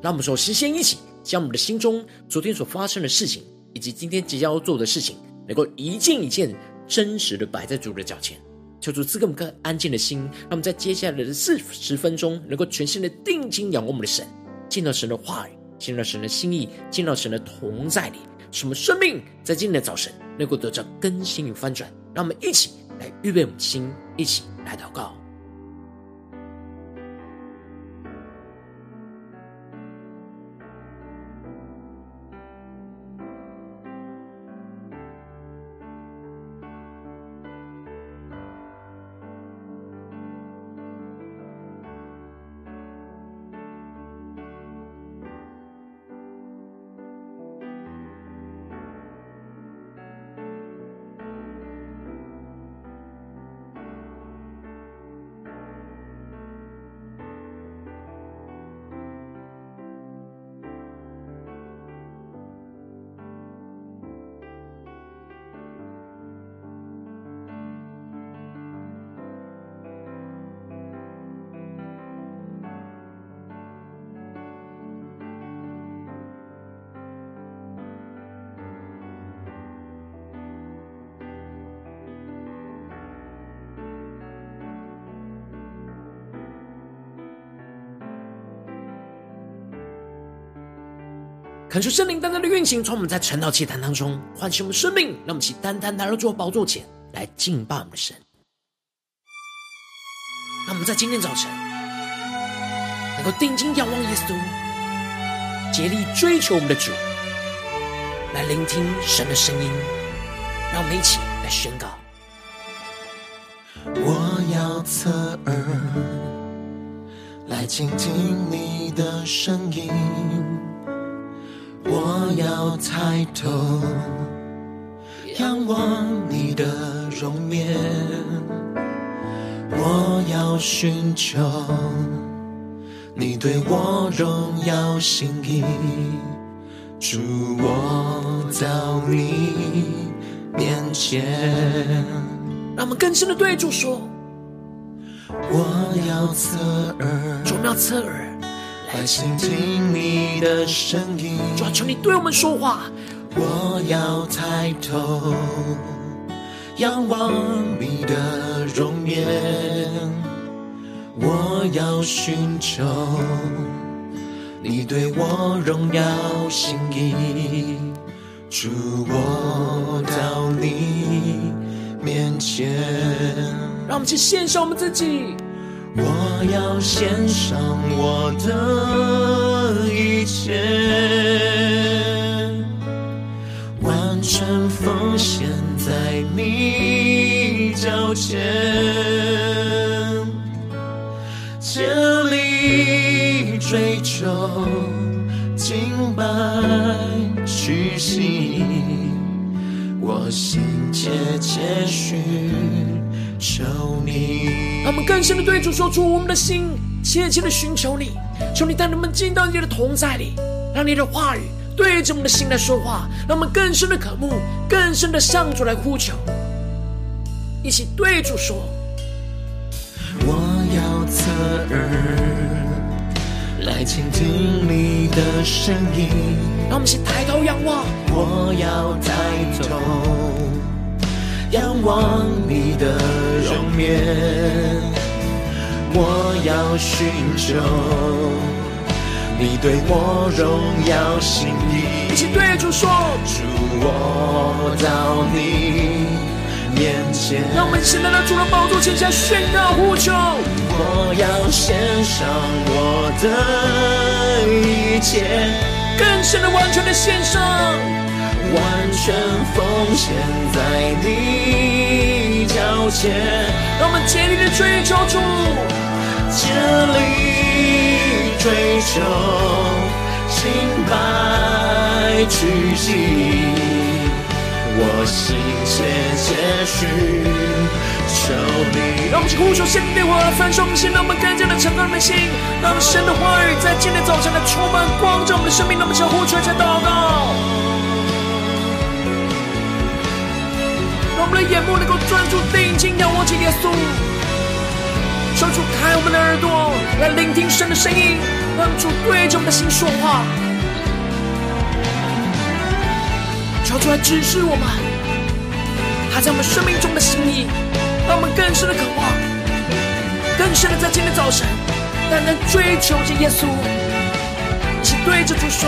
让我们首先先一起将我们的心中昨天所发生的事情，以及今天即将要做的事情，能够一件一件真实的摆在主的脚前。求主赐给我们个安静的心，让我们在接下来的四十分钟，能够全心的定睛仰望我们的神，见到神的话语，见到神的心意，见到神的同在里，使我们生命在今天的早晨能够得到更新与翻转。让我们一起来预备我们的心，一起来祷告。恳求圣灵单单的运行，从我们在晨祷祭坛当中唤醒我们生命，让我们一起单单来到主宝座前来敬拜我们的神。让我们在今天早晨能够定睛仰望耶稣，竭力追求我们的主，来聆听神的声音。让我们一起来宣告：我要侧耳来倾听你的声音。我要抬头仰望你的容颜，我要寻求你对我荣耀心意，主，我到你面前。让我们更深的对主说：我要侧耳，主，要侧耳。来倾听你的声音，主啊，求你对我们说话。我要抬头仰望你的容颜，我要寻求你对我荣耀心意，主，我到你面前。让我们去献上我们自己。我要献上我的一切，完全奉献在你脚前，竭力追求敬拜屈膝，我心切切寻。求你，让我们更深的对主说出我们的心，切切的寻求你，求你带我们进到你的同在里，让你的话语对着我们的心来说话，让我们更深的渴慕，更深的向主来呼求，一起对主说：我要侧耳来倾听你的声音，让我们先抬头仰望，我要抬头。仰望你的容颜，我要寻求你对我荣耀心意。一起对主说：主，我到你面前。让我们现在来到主的宝座前下宣告呼求。我要献上我的一切，更深的、完全的献上。完全奉献在你脚前，让我们竭力的追求主，竭力追求敬拜屈膝，我心切切寻求你。让我们呼求圣灵的话，翻转我们心，让我们更加的敞开我们的心，让神的话语在今天早晨来充满光生命。让我们向呼求，向祷告，让我们的眼目能够专注定睛仰望着耶稣，求主开我们的耳朵来聆听神的声音，让主对着我们的心说话，求主来指示我们他在我们生命中的心意。让我们更深的渴望，更深的在今天早晨，单单追求着耶稣，对着主说：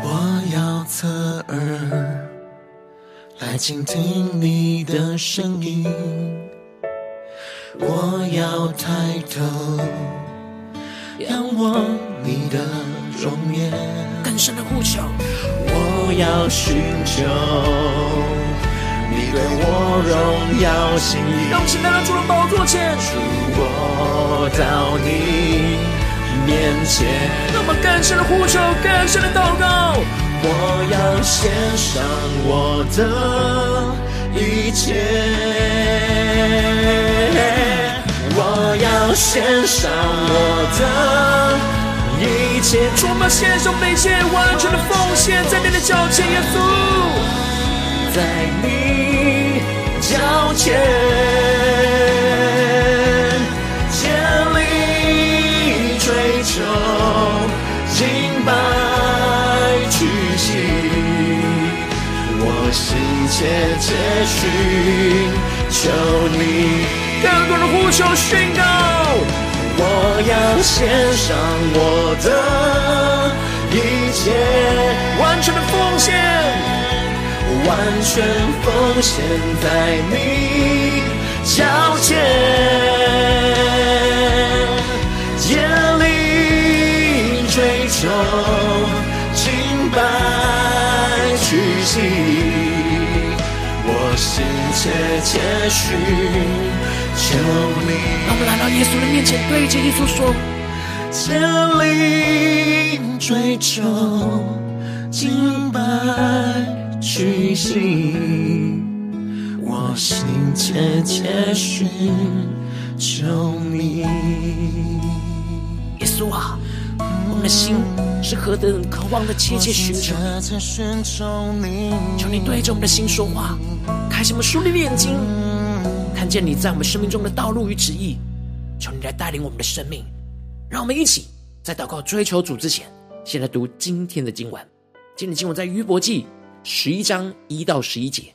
我要侧耳来倾听你的声音，我要抬头仰望你。的容颜，更深的呼求，我要寻求。你对我荣耀心意，让我们现在来到主的宝座前，主我到你面前，让我们更深的呼求，更深的祷告。我要献上我的一切，我要献上我的一切，我们献上一切完全的奉献，在你的脚前，耶稣。在你求你。更多的呼求宣告，我要献上我的一切，完全的奉献。完全奉献在你脚前，竭力追求，切切寻求你。让我们来到耶稣的面前，对着耶稣说：千里追求，敬拜。屈膝，我心切切寻求你。耶稣啊，我们的心是何等渴望的切切寻求。求你对着我们的心说话，开启我们属灵的眼睛，看见你在我们生命中的道路与旨意。求你来带领我们的生命，让我们一起在祷告追求主之前，先来读今天的经文。今天经文在约伯记。十一章一到十一节，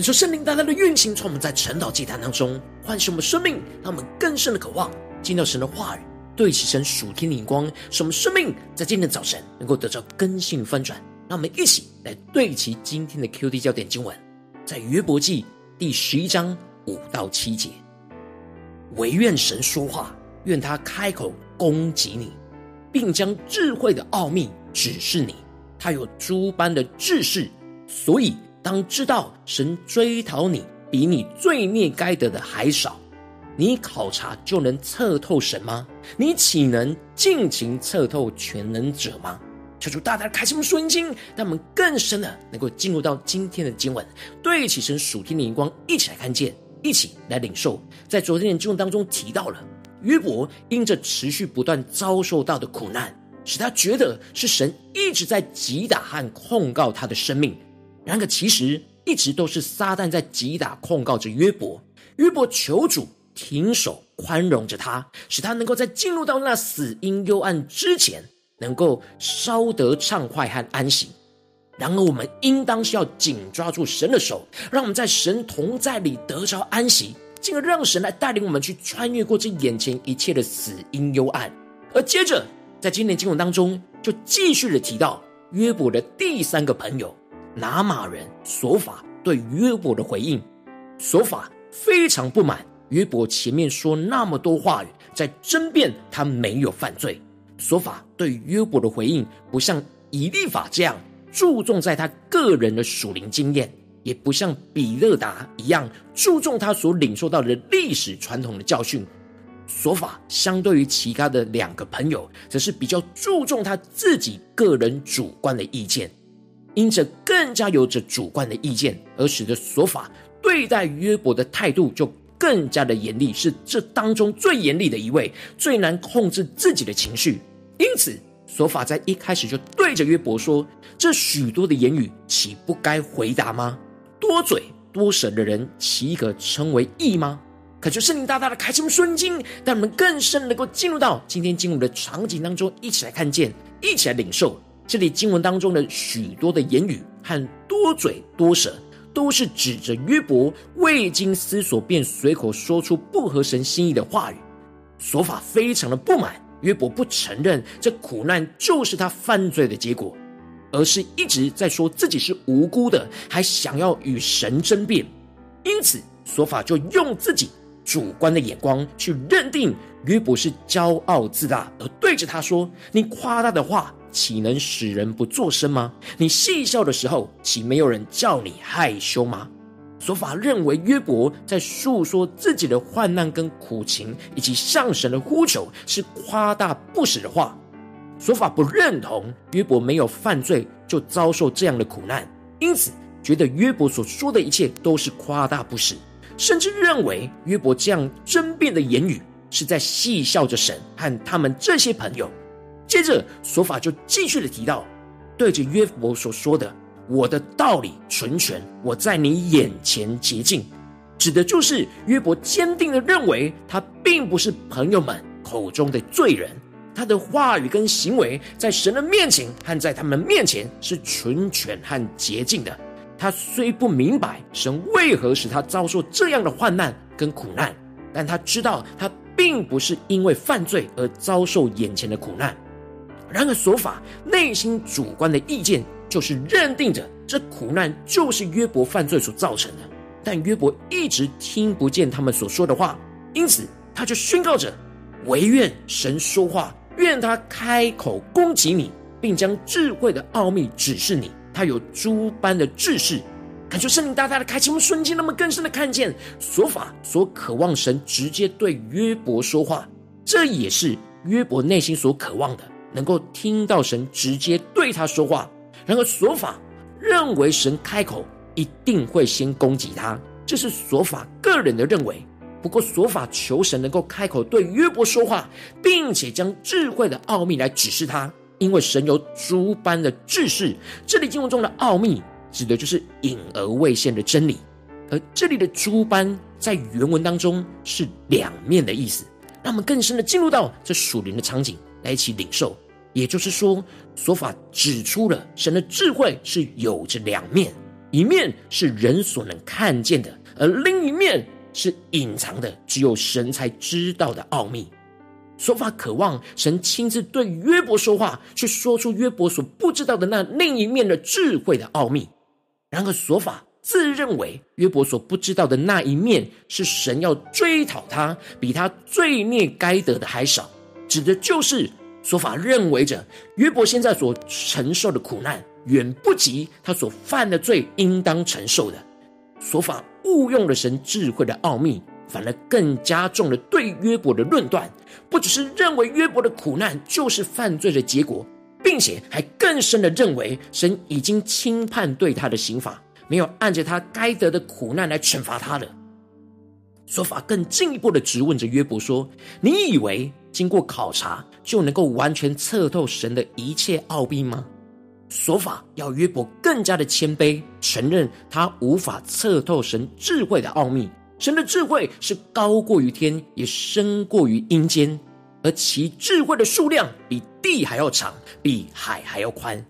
感受圣灵大大的运行，从我们在晨祷祭坛当中唤醒我们生命，让我们更深的渴望进到神的话语，对齐神属天的眼光，使我们生命在今天早晨能够得到更新翻转。让我们一起来对齐今天的 QD 焦点经文，在约伯记第十一章五到七节。惟愿神说话，愿他开口攻击你，并将智慧的奥秘指示你。他有诸般的知识，所以当知道神追讨你，比你罪孽该得的还少。你考察就能测透神吗？你岂能尽情测透全能者吗？求主大大开启我们属灵经，让我们更深的能够进入到今天的经文，对起神属天的荧光，一起来看见，一起来领受。在昨天的经文当中提到了约伯因着持续不断遭受到的苦难，使他觉得是神一直在击打和控告他的生命。然而其实一直都是撒旦在击打控告着约伯。约伯求主停手宽容着他，使他能够在进入到那死荫幽暗之前。能够稍得畅快和安息，然而我们应当是要紧抓住神的手，让我们在神同在里得着安息，进而让神来带领我们去穿越过这眼前一切的死荫幽暗。而接着，在今天经文当中，就继续的提到约伯的第三个朋友拿马人索法对约伯的回应。索法非常不满约伯前面说那么多话语，在争辩他没有犯罪。索法对约伯的回应，不像以利法这样注重在他个人的属灵经验，也不像比勒达一样注重他所领受到的历史传统的教训。索法相对于其他的两个朋友，则是比较注重他自己个人主观的意见，因着更加有着主观的意见，而使得琐法对待约伯的态度就更加的严厉，是这当中最严厉的一位，最难控制自己的情绪。因此，琐法在一开始就对着约伯说：“这许多的言语，岂不该回答吗？多嘴多舌的人，岂可称为义吗？”可就圣灵大大的开启我们顺经，让我们更深能够进入到今天经文的场景当中，一起来看见，一起来领受这里经文当中的许多的言语和多嘴多舌，都是指着约伯未经思索便随口说出不合神心意的话语。琐法非常的不满。约伯不承认这苦难就是他犯罪的结果，而是一直在说自己是无辜的，还想要与神争辩。因此，琐法就用自己主观的眼光去认定约伯是骄傲自大，而对着他说：“你夸大的话，岂能使人不作声吗？你戏笑的时候，岂没有人叫你害羞吗？”琐法认为约伯在诉说自己的患难跟苦情，以及向神的呼求是夸大不实的话。琐法不认同约伯没有犯罪就遭受这样的苦难，因此觉得约伯所说的一切都是夸大不实，甚至认为约伯这样争辩的言语是在戏笑着神和他们这些朋友。接着索法就继续的提到，对着约伯所说的。我的道理纯全，我在你眼前洁净，指的就是约伯坚定的认为他并不是朋友们口中的罪人，他的话语跟行为在神的面前和在他们面前是纯全和洁净的。他虽不明白神为何使他遭受这样的患难跟苦难，但他知道他并不是因为犯罪而遭受眼前的苦难。然而，所法内心主观的意见。就是认定着这苦难就是约伯犯罪所造成的，但约伯一直听不见他们所说的话，因此他就宣告着：“惟愿神说话，愿他开口攻击你，并将智慧的奥秘指示你。他有诸般的知识。”感觉圣灵大大的开启，我们瞬间那么更深的看见，琐法所渴望神直接对约伯说话，这也是约伯内心所渴望的，能够听到神直接对他说话。然而，琐法认为神开口一定会先攻击他，这是琐法个人的认为。不过，琐法求神能够开口对约伯说话，并且将智慧的奥秘来指示他，因为神有诸般的知识。这里经文中的奥秘，指的就是隐而未现的真理。而这里的诸般，在原文当中是两面的意思。让我们更深的进入到这属灵的场景，来一起领受。也就是说，琐法指出了神的智慧是有着两面，一面是人所能看见的，而另一面是隐藏的，只有神才知道的奥秘。所法渴望神亲自对约伯说话，去说出约伯所不知道的那另一面的智慧的奥秘。然而，所法自认为约伯所不知道的那一面，是神要追讨他，比他罪孽该得的还少，指的就是所法认为着约伯现在所承受的苦难，远不及他所犯的罪应当承受的。所法误用了神智慧的奥秘。反而更加重了对约伯的论断，不只是认为约伯的苦难就是犯罪的结果，并且还更深的认为神已经轻判对他的刑罚，没有按着他该得的苦难来惩罚他了。所法更进一步的质问着约伯说：“你以为经过考察就能够完全测透神的一切奥秘吗？”所法要约伯更加的谦卑，承认他无法测透神智慧的奥秘。神的智慧是高过于天，也深过于阴间，而其智慧的数量比地还要长，比海还要宽。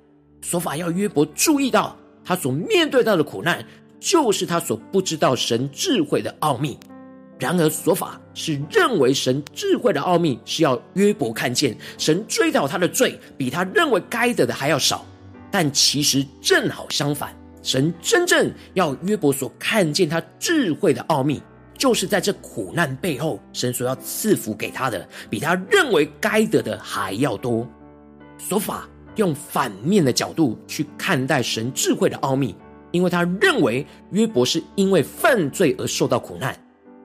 所法要约伯注意到，他所面对到的苦难，就是他所不知道神智慧的奥秘。然而，所法是认为神智慧的奥秘是要约伯看见神追讨他的罪，比他认为该得的还要少。但其实正好相反。神真正要约伯所看见他智慧的奥秘，就是在这苦难背后，神所要赐福给他的，比他认为该得的还要多。所法用反面的角度去看待神智慧的奥秘，因为他认为约伯是因为犯罪而受到苦难，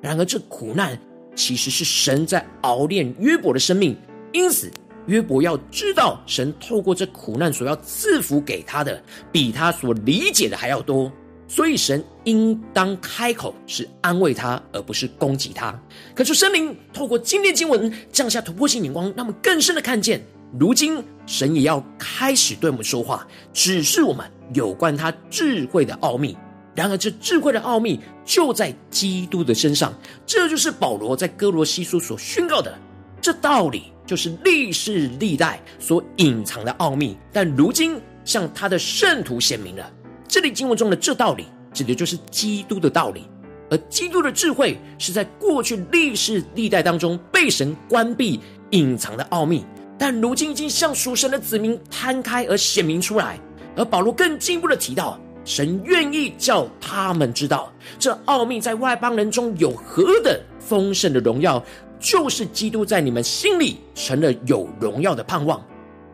然而这苦难其实是神在熬炼约伯的生命，因此。约伯要知道，神透过这苦难所要赐福给他的，比他所理解的还要多，所以神应当开口是安慰他，而不是攻击他。可是神灵透过今天经文降下突破性眼光，让我们更深的看见，如今神也要开始对我们说话，指示我们有关他智慧的奥秘。然而，这智慧的奥秘就在基督的身上，这就是保罗在哥罗西书所宣告的这道理。就是历世历代所隐藏的奥秘，但如今向他的圣徒显明了。这里经文中的这道理，指的就是基督的道理。而基督的智慧，是在过去历世历代当中被神关闭、隐藏的奥秘，但如今已经向属神的子民摊开而显明出来。而保罗更进一步的提到，神愿意叫他们知道，这奥秘在外邦人中有何等丰盛的荣耀。就是基督在你们心里成了有荣耀的盼望。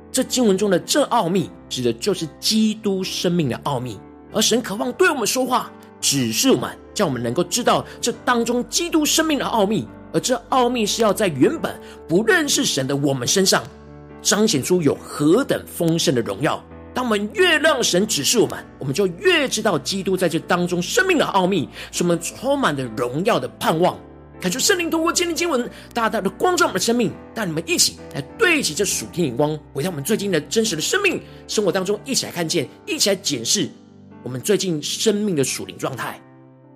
这经文中的这奥秘，指的就是基督生命的奥秘。而神渴望对我们说话，指示我们，叫我们能够知道这当中基督生命的奥秘。而这奥秘是要在原本不认识神的我们身上，彰显出有何等丰盛的荣耀。当我们越让神指示我们，我们就越知道基督在这当中生命的奥秘，使我们充满了荣耀的盼望。感受圣灵通过今天经文，大大的光照我们的生命，带你们一起来对齐这属天眼光，回到我们最近的真实的生命生活当中，一起来看见，一起来检视我们最近生命的属灵状态。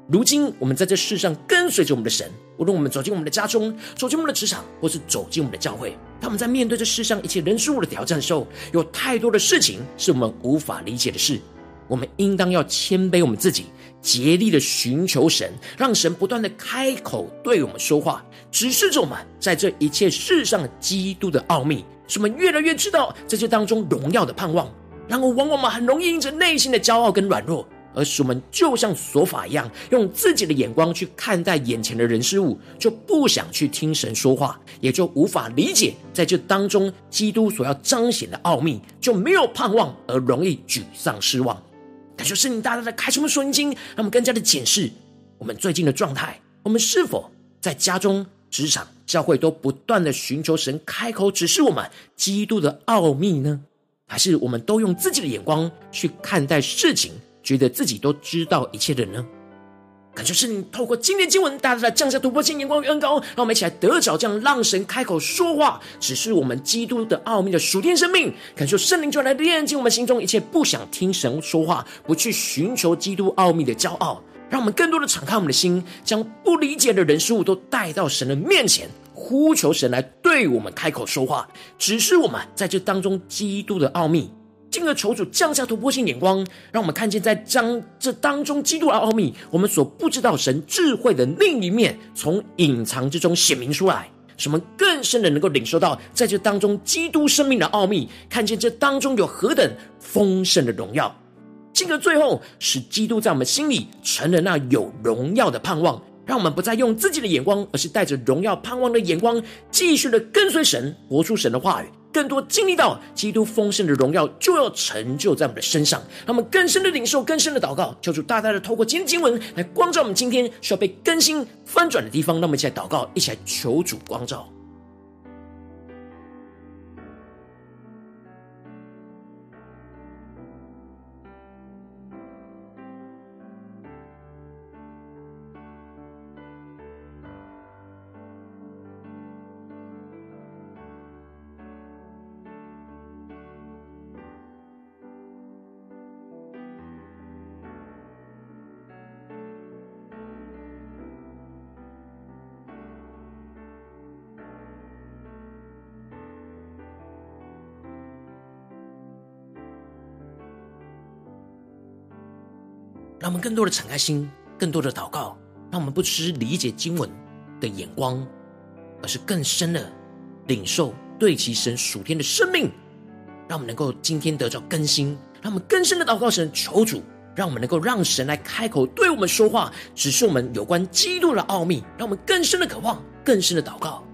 如今我们在这世上跟随着我们的神，无论我们走进我们的家中，走进我们的职场，或是走进我们的教会，他们在面对这世上一切人事物的挑战的时候，有太多的事情是我们无法理解的事，我们应当要谦卑我们自己。竭力的寻求神，让神不断的开口对我们说话，指示着我们在这一切世上基督的奥秘，使我们越来越知道在这当中荣耀的盼望。然而，往往我们很容易因着内心的骄傲跟软弱，而使我们就像索法一样，用自己的眼光去看待眼前的人事物，就不想去听神说话，也就无法理解在这当中基督所要彰显的奥秘，就没有盼望，而容易沮丧失望。感受圣灵大大的开什么神经，让我们更加的检视我们最近的状态。我们是否在家中、职场、教会都不断的寻求神开口指示我们基督的奥秘呢？还是我们都用自己的眼光去看待事情，觉得自己都知道一切的呢？感谢圣灵透过今天经文，大大的降下突破性眼光与恩膏，让我们一起来得着这样让神开口说话，只是我们基督的奥秘的属天生命。感谢圣灵就来炼净我们心中一切不想听神说话、不去寻求基督奥秘的骄傲，让我们更多的敞开我们的心，将不理解的人事物都带到神的面前，呼求神来对我们开口说话，只是我们在这当中基督的奥秘。进而求主降下突破性眼光，让我们看见在将这当中基督的奥秘，我们所不知道神智慧的另一面，从隐藏之中显明出来，使我们更深的能够领受到在这当中基督生命的奥秘，看见这当中有何等丰盛的荣耀。进而最后使基督在我们心里成了那有荣耀的盼望，让我们不再用自己的眼光，而是带着荣耀盼望的眼光，继续的跟随神，活出神的话语，更多经历到基督丰盛的荣耀就要成就在我们的身上，让我们更深的领受，更深的祷告，求主大大的透过今天经文来光照我们今天需要被更新翻转的地方，让我们一起来祷告，一起来求主光照。让我们更多的敞开心，更多的祷告，让我们不只是理解经文的眼光，而是更深的领受对其神属天的生命，让我们能够今天得到更新，让我们更深的祷告神，求主让我们能够让神来开口对我们说话，指示我们有关基督的奥秘，让我们更深的渴望，更深的祷告。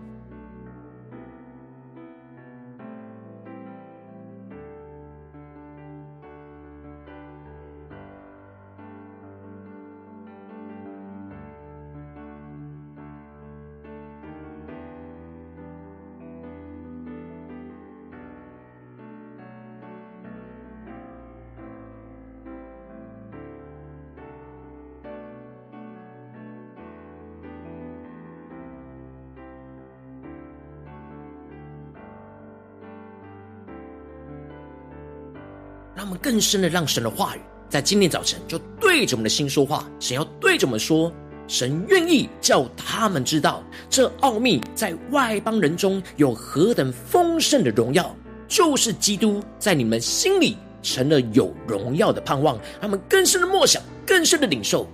更深的让神的话语在今天早晨就对着我们的心说话。神要对着我们说，神愿意叫他们知道这奥秘在外邦人中有何等丰盛的荣耀，就是基督在你们心里成了有荣耀的盼望。他们更深的默想，更深的领受。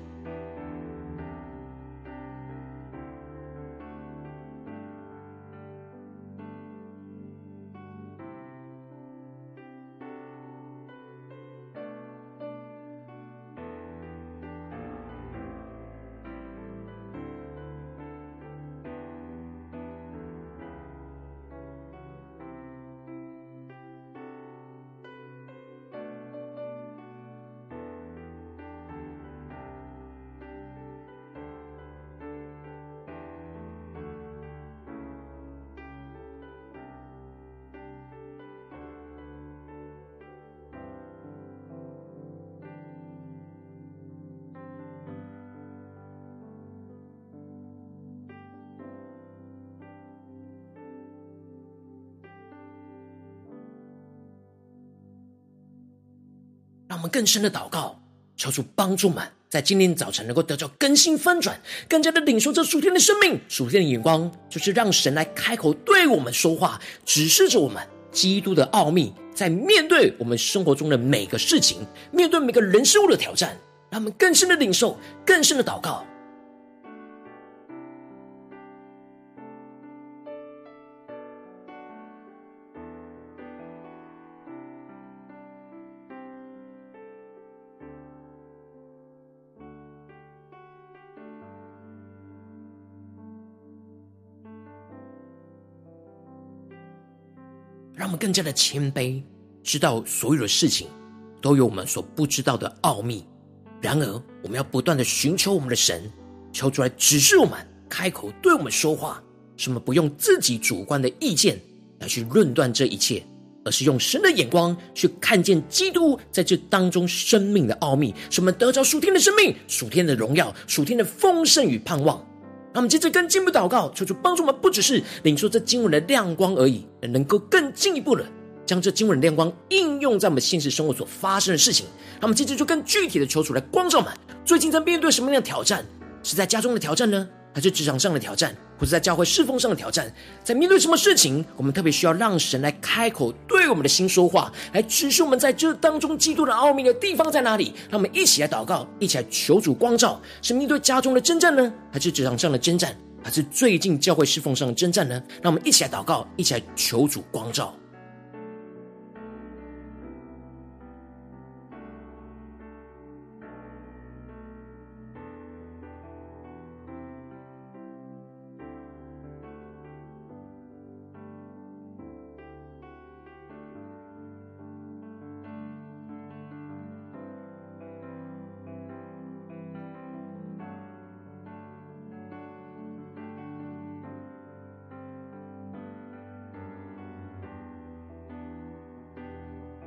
更深的祷告，求主帮助们在今天早晨能够得到更新翻转，更加的领受这属天的生命、属天的眼光，就是让神来开口对我们说话，指示着我们基督的奥秘，在面对我们生活中的每个事情，面对每个人事物的挑战，让我们更深的领受，更深的祷告。我们更加的谦卑，知道所有的事情都有我们所不知道的奥秘。然而，我们要不断的寻求我们的神，求主来指示我们，开口对我们说话。什么不用自己主观的意见来去论断这一切，而是用神的眼光去看见基督在这当中生命的奥秘，什么得着属天的生命、属天的荣耀、属天的丰盛与盼望。那么接着更进一步祷告，求主帮助我们，不只是领受这经文的亮光而已，能够更进一步的将这经文的亮光应用在我们现实生活所发生的事情。那么接着就更具体的求主来光照我们，最近在面对什么样的挑战？是在家中的挑战呢？还是职场上的挑战，或者在教会侍奉上的挑战，在面对什么事情，我们特别需要让神来开口对我们的心说话，来指示我们在这当中基督的奥秘的地方在哪里？让我们一起来祷告，一起来求主光照，是面对家中的征战呢，还是职场上的征战，还是最近教会侍奉上的征战呢？让我们一起来祷告，一起来求主光照。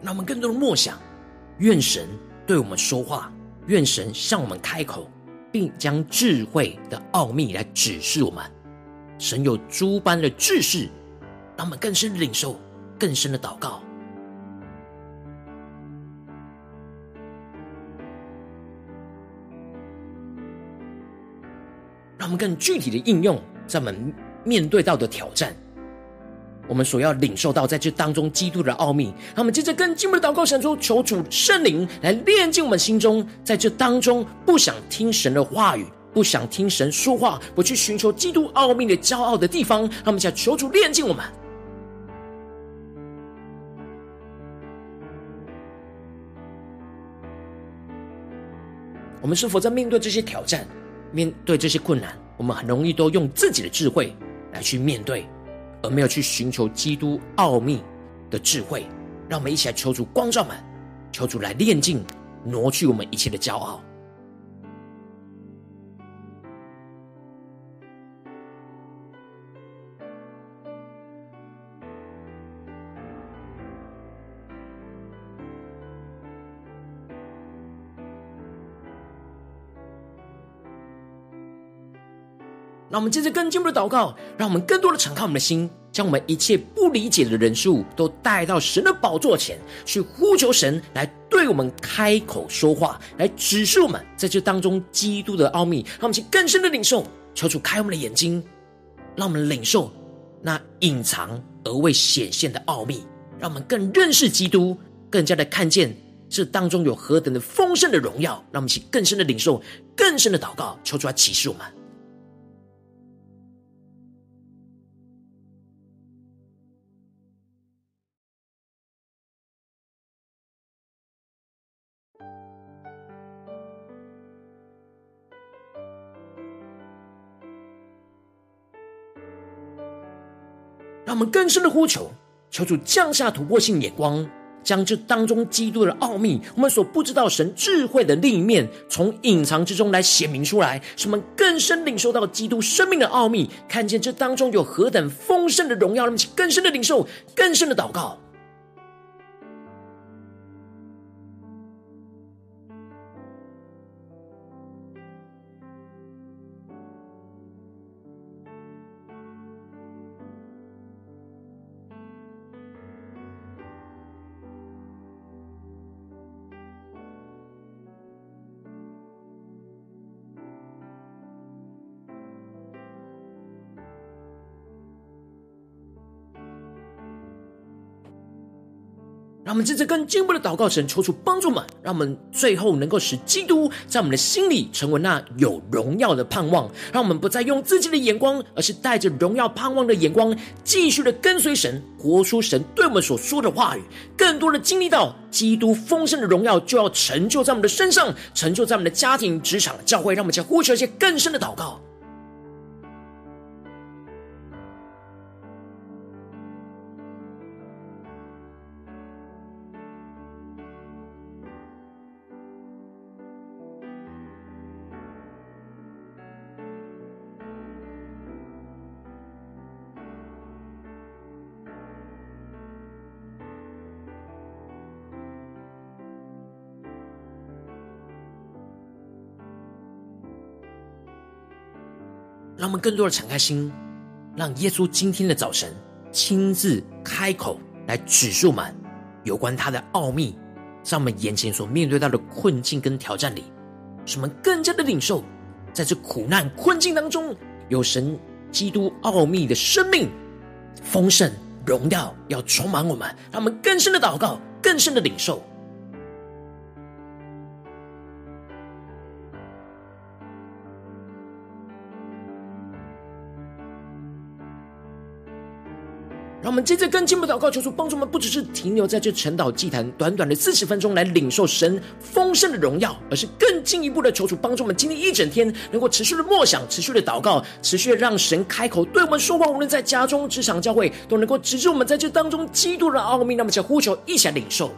让我们更多的默想，愿神对我们说话，愿神向我们开口，并将智慧的奥秘来指示我们。神有诸般的知识，让我们更深领受更深的祷告，让我们更具体的应用在我们面对到的挑战。我们所要领受到在这当中基督的奥秘，让我们接着更进一步的祷告，神说，求主圣灵来炼净我们心中，在这当中不想听神的话语，不想听神说话，不去寻求基督奥秘的骄傲的地方，让我们想求主炼净我们。我们是否在面对这些挑战，面对这些困难，我们很容易都用自己的智慧来去面对？而没有去寻求基督奥秘的智慧，让我们一起来求主光照们，求主来炼净、挪去我们一切的骄傲。我们接着更进一步的祷告，让我们更多的敞开我们的心，将我们一切不理解的人事物都带到神的宝座前去，呼求神来对我们开口说话，来指示我们在这当中基督的奥秘，让我们去更深的领受，求主开我们的眼睛，让我们领受那隐藏而未显现的奥秘，让我们更认识基督，更加的看见这当中有何等的丰盛的荣耀，让我们去更深的领受，更深的祷告，求主来启示我们。我们更深的呼求，求主降下突破性眼光，将这当中基督的奥秘，我们所不知道神智慧的另一面，从隐藏之中来显明出来，使我们更深领受到基督生命的奥秘，看见这当中有何等丰盛的荣耀，让我们更深的领受，更深的祷告。让我们接着更进一步的祷告，神求主帮助们，让我们最后能够使基督在我们的心里成为那有荣耀的盼望。让我们不再用自己的眼光，而是带着荣耀盼望的眼光，继续的跟随神，活出神对我们所说的话语。更多的经历到基督丰盛的荣耀，就要成就在我们的身上，成就在我们的家庭、职场、教会。让我们将呼求一些更深的祷告。让我们更多的敞开心，让耶稣今天的早晨亲自开口来指示我们有关他的奥秘，在我们眼前所面对到的困境跟挑战里，使我们更加的领受，在这苦难困境当中，有神基督奥秘的生命、丰盛、荣耀要充满我们，让我们更深的祷告，更深的领受。我们接着更进一步祷告，求主帮助我们，不只是停留在这晨祷祭坛短短的四十分钟来领受神丰盛的荣耀，而是更进一步的求主帮助我们，今天一整天能够持续的默想、持续的祷告、持续的让神开口对我们说话。无论在家中、职场、教会，都能够直至我们在这当中基督的奥秘。那么，就呼求一起来领受。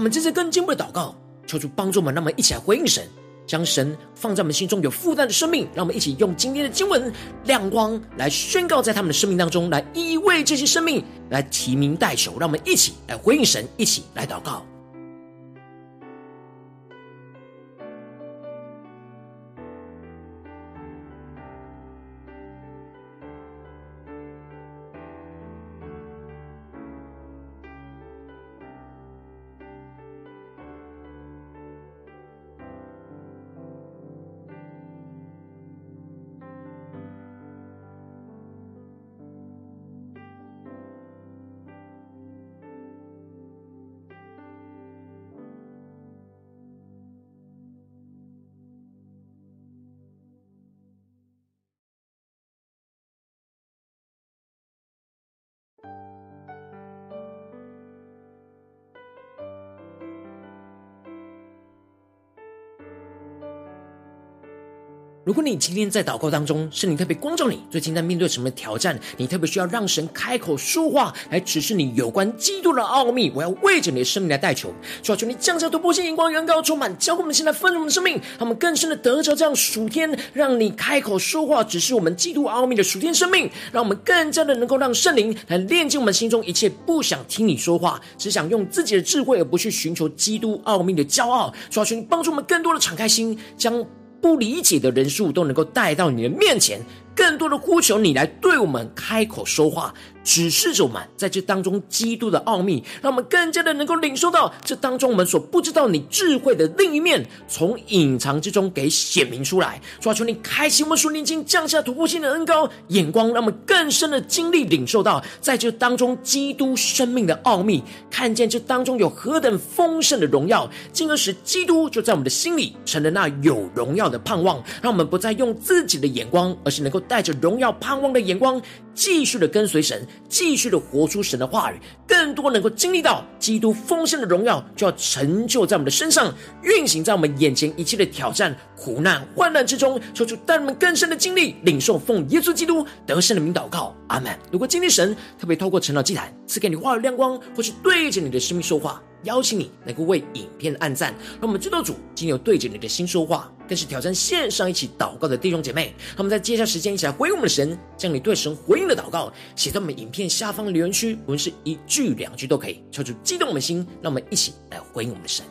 我们这次更进一步的祷告，求主帮助我们，让我们一起来回应神，将神放在我们心中有负担的生命，让我们一起用今天的经文亮光来宣告在他们的生命当中，来依偎这些生命来提名代求，让我们一起来回应神，一起来祷告。如果你今天在祷告当中，圣灵特别光照你，最近在面对什么挑战？你特别需要让神开口说话，来指示你有关基督的奥秘。我要为着你的生命来代求，求求你降下突破性眼光，远高充满，教会我们现在丰盛的生命，他们更深的得着这样属天，让你开口说话，指示我们基督奥秘的属天生命，让我们更加的能够让圣灵来炼净我们心中一切不想听你说话，只想用自己的智慧，而不去寻求基督奥秘的骄傲。求求你帮助我们更多的敞开心，将。不理解的人数都能够带到你的面前。更多的呼求你来对我们开口说话，指示着我们在这当中基督的奥秘，让我们更加的能够领受到这当中我们所不知道你智慧的另一面，从隐藏之中给显明出来。主啊，求你开启我们属灵经，降下突破性的恩膏眼光，让我们更深的经历领受到在这当中基督生命的奥秘，看见这当中有何等丰盛的荣耀，进而使基督就在我们的心里成了那有荣耀的盼望，让我们不再用自己的眼光，而是能够。带着荣耀盼望的眼光，继续的跟随神，继续的活出神的话语，更多能够经历到基督丰盛的荣耀，就要成就在我们的身上，运行在我们眼前一切的挑战、苦难、患难之中，求主带我们更深的经历，领受奉耶稣基督得胜的名祷告，阿门。如果今天神特别透过成长祭坛赐给你话语亮光，或是对着你的生命说话。邀请你能够为影片按赞，让我们知道主今天有对着你的心说话，更是挑战线上一起祷告的弟兄姐妹。让我们在接下来时间一起来回应我们的神，将你对神回应的祷告写在我们影片下方的留言区，无论是一句两句都可以，敲出激动我们的心。让我们一起来回应我们的神。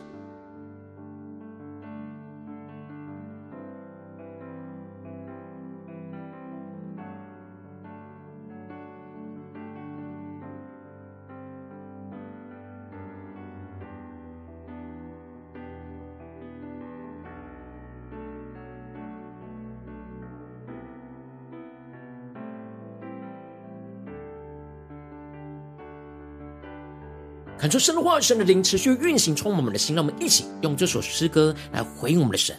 恳求神的话语、神的灵持续运行，充满我们的心。让我们一起用这首诗歌来回应我们的神，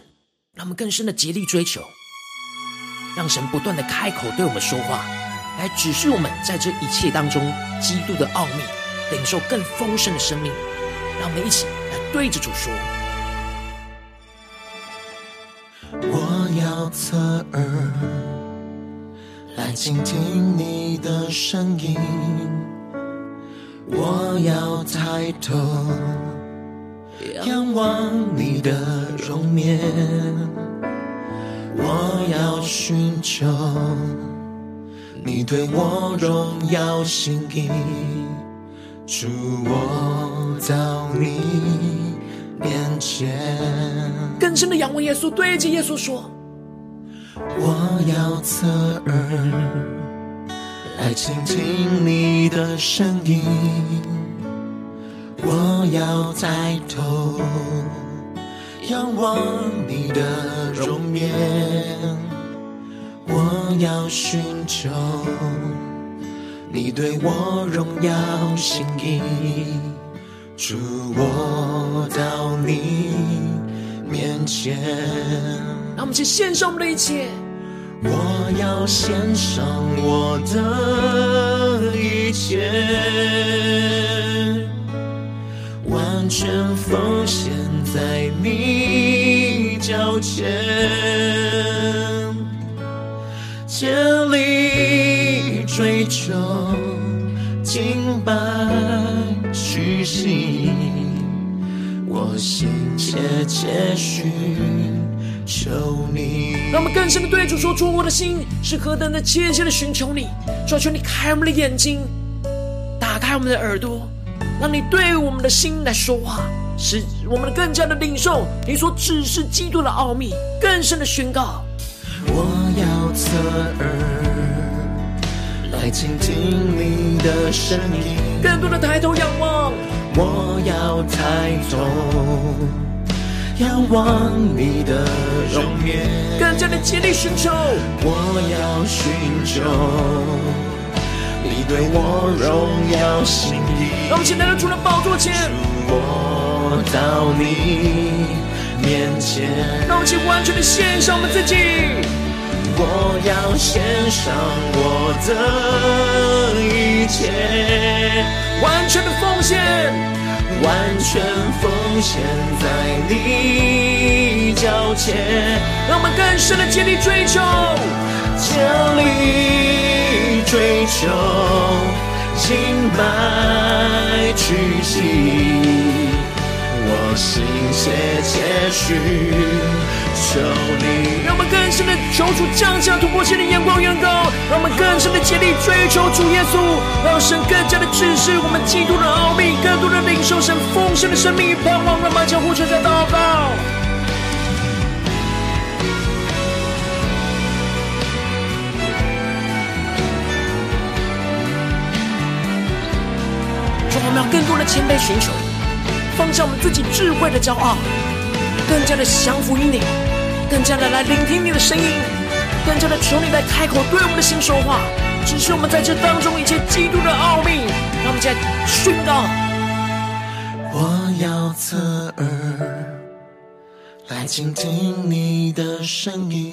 让我们更深的竭力追求，让神不断的开口对我们说话，来指示我们在这一切当中基督的奥秘，领受更丰盛的生命。让我们一起来对着主说：我要侧耳来倾听你的声音。我要抬头仰望你的容颜，我要寻求你对我荣耀心意，主我到你面前，更深的仰望耶稣，对着耶稣说：我要侧耳来倾听你的声音，我要抬头仰望你的容颜。我要寻求你对我荣耀心意，主我到你面前。让我们去献上我们的一切。我要献上我的一切，完全奉献在你脚前。竭力追求，敬拜屈膝，我心切切寻求你。让我们更深的对主说：出，我的心是何等的切切的寻求你。主，求你开我们的眼睛，打开我们的耳朵，让你对我们的心来说话，使我们更加的领受你所指示基督的奥秘，更深的宣告。我要侧耳来倾听你的声音，更多的抬头仰望。我要抬头仰望你的容颜，更加的竭力寻求。我要寻求你对我荣耀心意。让我们现在来到主的宝座前，我到你面前，让我们完全的献上我们自己。我要献上我的一切，完全的奉献，完全奉献在你脚前。让我们更深的竭力追求，竭力追求，敬拜屈膝，我心切切寻。求你，让我们更深的求主降下突破性的眼光远高，让我们更深的竭力追求主耶稣，让神更加的指示我们基督的奥秘，更多的领受神丰盛的生命与盼望，让我们将呼求在祷告。主，我们要更多的谦卑寻求，放下我们自己智慧的骄傲，更加的降服于你。更加的来聆听你的声音，更加的求你来开口对我们的心说话，只是我们在这当中一切基督的奥秘。让我们再宣告：我要侧耳来倾听你的声音，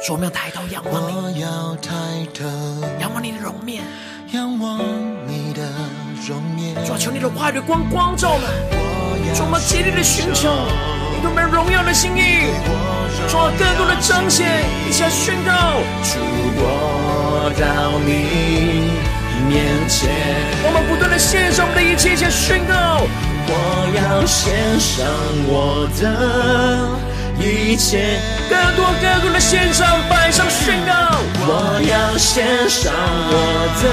说我们要抬头仰望你，我要抬头仰望你的容面，仰望你的容面，主啊，求你的话语的光光照们，主啊，我们竭力的寻求。我们荣耀的心意，做更多的彰显，一起来宣告。主，我到你面前，我们不断的献上我们的一切，一起来宣告。我要献上我的一切，更多更多的献上，摆上宣告。我要献上我的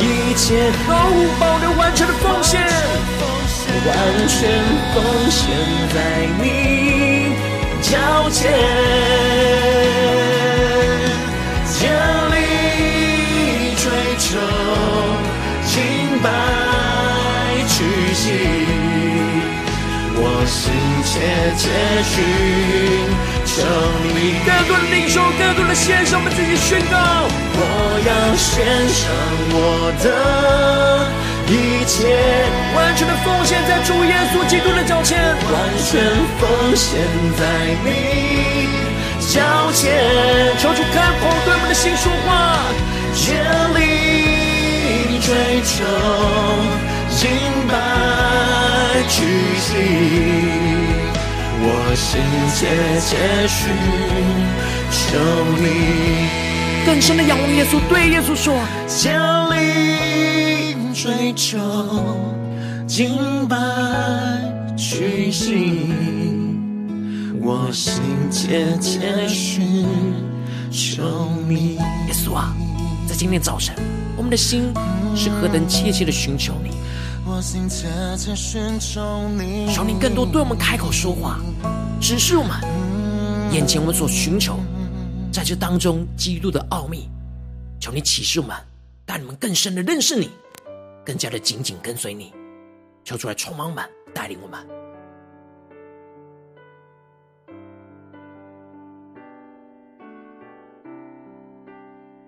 一切，毫无保留，完全的奉献。完全奉献在你脚前，竭力追求，清白屈膝，我心切切寻求你。更多的领受，更多的献上，我们自己宣告。我要献上我的。一切完全的奉献在主耶稣基督的脚前，完全奉献在你脚前。求主看破对我们的心说话，竭力追求，敬拜屈膝，我心切切寻求你。更深的仰望耶稣，对耶稣说，竭力。追求敬拜屈膝，我心切切寻求你。耶稣啊，在今天早晨，我们的心是何等切切的寻求你。我心切切寻求你，求你更多对我们开口说话，指示我们眼前我们所寻求，在这当中基督的奥秘。求你启示我们，带你们更深的认识你，更加的紧紧跟随你。求出来充满满，带领我们。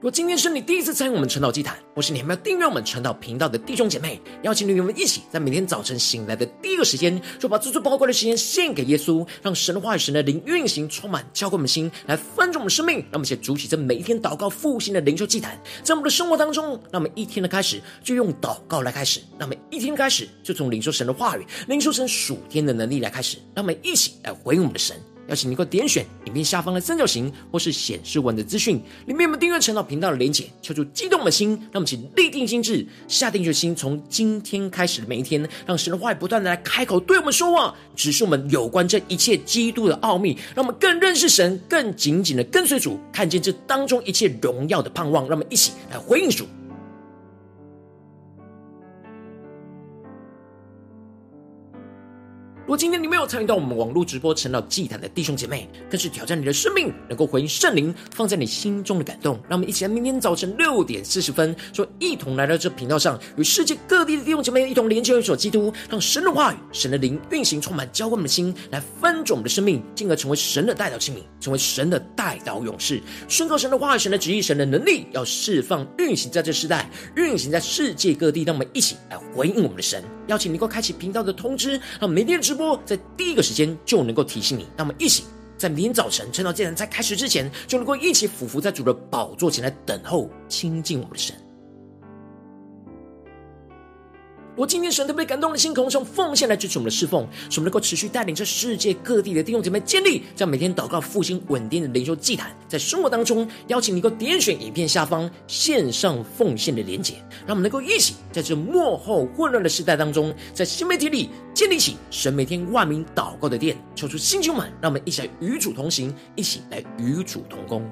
如果今天是你第一次参与我们晨祷祭坛，或是你还没有订阅我们晨祷频道的弟兄姐妹，邀请你们一起，在每天早晨醒来的第一个时间，就把最最宝贵的时间献给耶稣，让神的话语、神的灵运行，充满交给我们心，来翻转我们生命。让我们一起筑起这每一天祷告复兴的灵修祭坛，在我们的生活当中，让我们一天的开始就用祷告来开始，让我们一天开始就从领受神的话语、领受神属天的能力来开始，让我们一起来回应我们的神。邀请你能够点选影片下方的三角形，或是显示文的资讯，里面有没有订阅晨祷频道的连结？求主激动的心，让我们请立定心志，下定决心，从今天开始的每一天，让神的话语不断的来开口对我们说话，指示我们有关这一切基督的奥秘，让我们更认识神，更紧紧的跟随主，看见这当中一切荣耀的盼望。让我们一起来回应主。如今天你没有参与到我们网络直播成了祭坛的弟兄姐妹，更是挑战你的生命，能够回应圣灵放在你心中的感动。让我们一起来，明天早晨六点四十分，说一同来到这频道上，与世界各地的弟兄姐妹一同连接、一所基督，让神的话语、神的灵运行，充满浇灌的心，来翻转我们的生命，进而成为神的代祷器皿，成为神的代祷勇士，宣告神的话语、神的旨意、神的能力，要释放运行在这世代，运行在世界各地。让我们一起来回应我们的神。邀请你能够开启频道的通知，让每天的直播在第一个时间就能够提醒你。那么一起在明天早晨晨祷祭坛在开始之前，就能够一起俯伏在主的宝座前来等候亲近我们的神。我今天神特别感动的心，从奉献来支持我们的侍奉，使我们能够持续带领着世界各地的弟兄姐妹建立这样每天祷告复兴稳定的灵修祭坛，在生活当中邀请你能够点选影片下方线上奉献的连结，让我们能够一起在这幕后混乱的时代当中，在新媒体里建立起神每天万名祷告的殿，求出星球们，让我们一起来与主同行，一起来与主同工。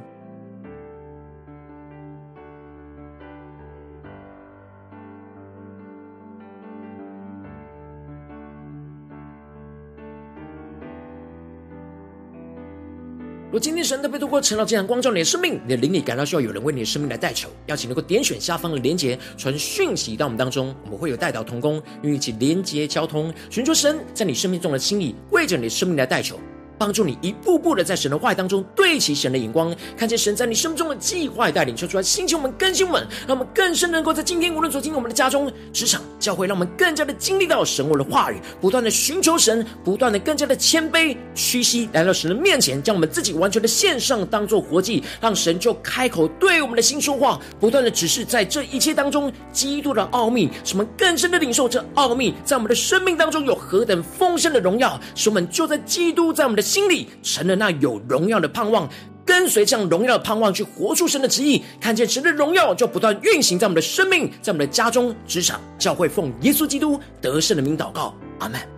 今天神特别透过陈老这样光照你的生命，你的灵里感到需要有人为你的生命来代求，邀请能够点选下方的连结，传讯息到我们当中，我们会有代祷同工，与你一起连接交通，寻求神在你生命中的心意，为着你的生命来代求。帮助你一步步的在神的话语当中对齐神的眼光，看见神在你生命中的计划带领，说出来，星球我们更新我们，让我们更深能够在今天无论走进我们的家中、职场、教会，让我们更加的经历到神我的话语，不断的寻求神，不断的更加的谦卑屈膝来到神的面前，将我们自己完全的献上，当做活祭，让神就开口对我们的心说话，不断的指示在这一切当中基督的奥秘，使我们更深的领受这奥秘，在我们的生命当中有何等丰盛的荣耀，使我们就在基督在我们的。心里成了那有荣耀的盼望，跟随这样荣耀的盼望去活出神的旨意，看见神的荣耀就不断运行在我们的生命，在我们的家中、职场、教会，奉耶稣基督得胜的名祷告，阿门。